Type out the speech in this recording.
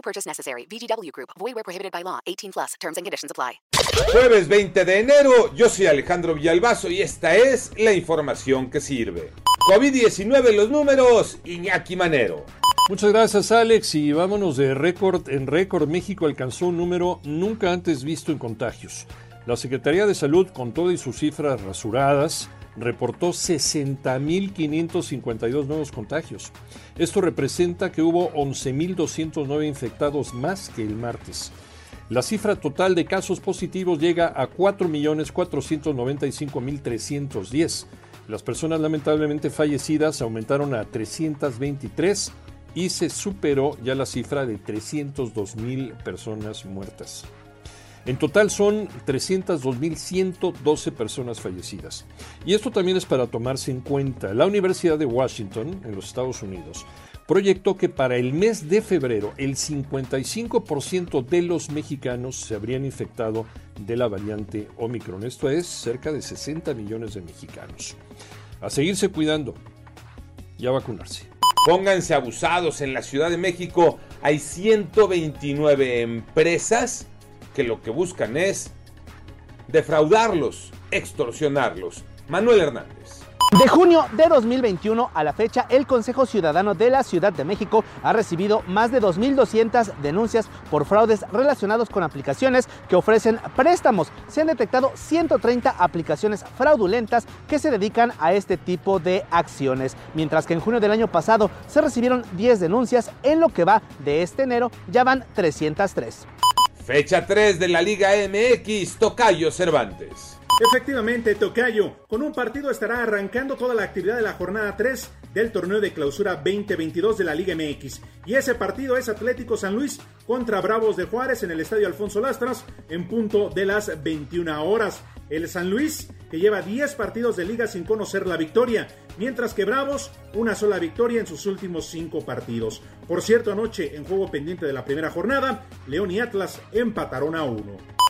No purchase necessary. VGW Group. Void where prohibited by law. 18 plus. Terms and conditions apply. Jueves 20 de enero, yo soy Alejandro Villalbazo y esta es la información que sirve. COVID-19 los números, Iñaki Manero. Muchas gracias Alex y vámonos de récord en récord. México alcanzó un número nunca antes visto en contagios. La Secretaría de Salud, con todas sus cifras rasuradas, reportó 60.552 nuevos contagios. Esto representa que hubo 11.209 infectados más que el martes. La cifra total de casos positivos llega a 4.495.310. Las personas lamentablemente fallecidas aumentaron a 323 y se superó ya la cifra de 302.000 personas muertas. En total son 302.112 personas fallecidas. Y esto también es para tomarse en cuenta. La Universidad de Washington, en los Estados Unidos, proyectó que para el mes de febrero el 55% de los mexicanos se habrían infectado de la variante Omicron. Esto es cerca de 60 millones de mexicanos. A seguirse cuidando y a vacunarse. Pónganse abusados. En la Ciudad de México hay 129 empresas que lo que buscan es defraudarlos, extorsionarlos. Manuel Hernández. De junio de 2021 a la fecha, el Consejo Ciudadano de la Ciudad de México ha recibido más de 2.200 denuncias por fraudes relacionados con aplicaciones que ofrecen préstamos. Se han detectado 130 aplicaciones fraudulentas que se dedican a este tipo de acciones, mientras que en junio del año pasado se recibieron 10 denuncias. En lo que va de este enero ya van 303. Fecha 3 de la Liga MX, Tocayo Cervantes. Efectivamente, Tocayo, con un partido estará arrancando toda la actividad de la jornada 3 del torneo de clausura 2022 de la Liga MX. Y ese partido es Atlético San Luis contra Bravos de Juárez en el Estadio Alfonso Lastras en punto de las 21 horas. El San Luis, que lleva 10 partidos de liga sin conocer la victoria, mientras que Bravos, una sola victoria en sus últimos 5 partidos. Por cierto, anoche, en juego pendiente de la primera jornada, León y Atlas empataron a 1.